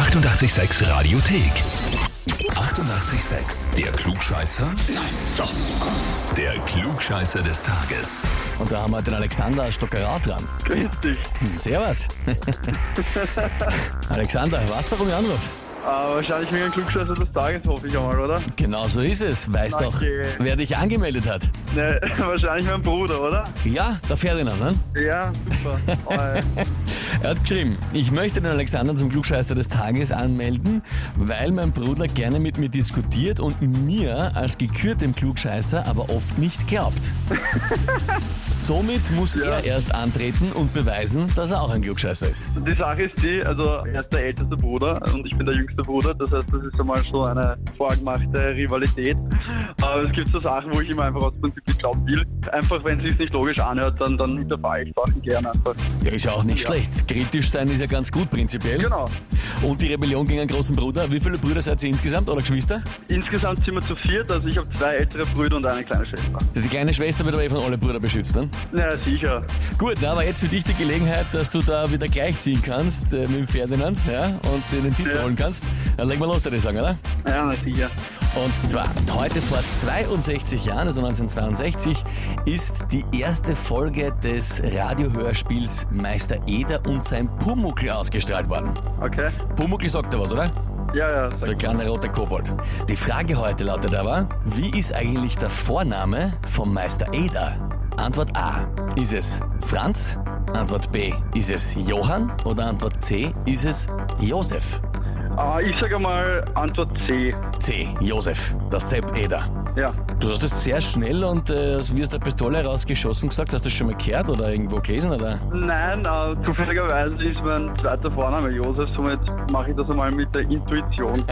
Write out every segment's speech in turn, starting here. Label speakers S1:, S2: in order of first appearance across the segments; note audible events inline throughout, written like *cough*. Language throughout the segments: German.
S1: 886 Radiothek. 88,6. Der Klugscheißer? Nein, doch. Der Klugscheißer des Tages.
S2: Und da haben wir den Alexander Stockerau dran.
S3: Grüß dich.
S2: Hm, Servus. *laughs* Alexander, weißt du, warum ich anrufe?
S3: Äh, wahrscheinlich wegen dem Klugscheißer des Tages, hoffe ich einmal, oder?
S2: Genau so ist es. Weißt doch,
S3: Danke.
S2: wer dich angemeldet hat?
S3: Ne, *laughs* wahrscheinlich mein Bruder, oder?
S2: Ja, der Ferdinand, ne?
S3: Ja, super. *laughs*
S2: Er hat geschrieben, ich möchte den Alexander zum Klugscheißer des Tages anmelden, weil mein Bruder gerne mit mir diskutiert und mir als gekürtem Klugscheißer aber oft nicht glaubt. *laughs* Somit muss er erst antreten und beweisen, dass er auch ein Klugscheißer ist.
S3: die Sache ist die, also er ist der älteste Bruder und ich bin der jüngste Bruder, das heißt, das ist einmal so eine vorgemachte Rivalität. Aber es gibt so Sachen, wo ich immer einfach aus Prinzip nicht glauben will. Einfach, wenn es sich nicht logisch anhört, dann, dann hinterfrage ich Sachen gerne einfach.
S2: Ja, ist ja auch nicht schlecht. Kritisch sein ist ja ganz gut prinzipiell.
S3: Genau.
S2: Und die Rebellion gegen einen großen Bruder. Wie viele Brüder seid ihr insgesamt oder Geschwister?
S3: Insgesamt sind wir zu viert, also ich habe zwei ältere Brüder und eine kleine Schwester.
S2: Die kleine Schwester wird aber eh von alle Brüdern beschützt, ne?
S3: Na sicher.
S2: Gut, na, aber jetzt für dich die Gelegenheit, dass du da wieder gleichziehen kannst äh, mit dem Ferdinand ja, und den Titel
S3: Ja.
S2: holen kannst. Dann legen wir los, würde ich sagen, oder?
S3: Ja, sicher.
S2: Und zwar, heute vor 62 Jahren, also 1962, ist die erste Folge des Radiohörspiels Meister Eder und sein Pumuckl ausgestrahlt worden.
S3: Okay.
S2: Pumuckl sagt er was, oder?
S3: Ja, ja,
S2: Der kleine rote Kobold. Die Frage heute lautet aber, wie ist eigentlich der Vorname vom Meister Eder? Antwort A. Ist es Franz? Antwort B. Ist es Johann? Oder Antwort C. Ist es Josef?
S3: Ah, ich sage mal Antwort C.
S2: C. Josef. Der Sepp Eder.
S3: Ja.
S2: Du hast das sehr schnell und äh, wie aus der Pistole rausgeschossen gesagt. Hast du das schon mal gehört oder irgendwo gelesen? Oder?
S3: Nein, äh, zufälligerweise ist mein zweiter Vorname Josef, somit mache ich das einmal mit der Intuition.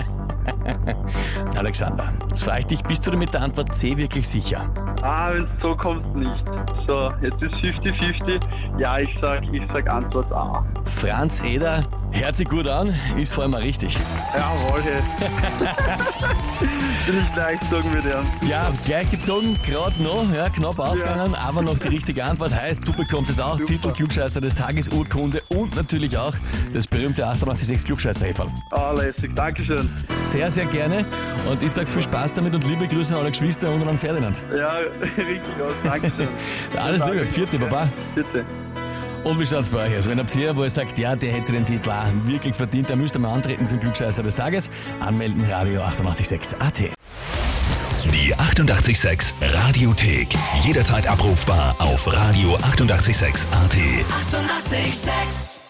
S3: *laughs*
S2: Alexander, jetzt frage ich dich, bist du dir mit der Antwort C wirklich sicher?
S3: ah, wenn es so kommt, nicht. So, jetzt ist 50-50. Ja, ich sag, ich sag Antwort A.
S2: Franz Eder, hört sich gut an, ist vor allem mal richtig.
S3: Jawohl, hey. *laughs* Bin ich gleich sagen mit ihm.
S2: Ja, gleich gezogen, gerade noch, ja, knapp ausgegangen, aber noch die richtige Antwort heißt, du bekommst jetzt auch
S3: Super.
S2: Titel Klugscheißer des Tages, Urkunde und natürlich auch das berühmte 886 klugscheißer -Häferl.
S3: Ah, lässig. Dankeschön.
S2: Sehr, sehr gerne und ich sage viel Spaß damit und liebe Grüße an alle Geschwister und an Ferdinand.
S3: Ja, *laughs* richtig aus. Dankeschön. *laughs*
S2: Alles Liebe, vierte Baba.
S3: Bitte.
S2: Und wie schaut's bei euch aus? Wenn habt ihr, wo ihr sagt, ja, der hätte den Titel auch wirklich verdient, dann müsst ihr mal antreten zum Klugscheißer des Tages. Anmelden, Radio 886 AT.
S1: Die 88,6 Radiothek. Jederzeit abrufbar auf radio886.at. 88,6.
S4: Eighty-eight, sex.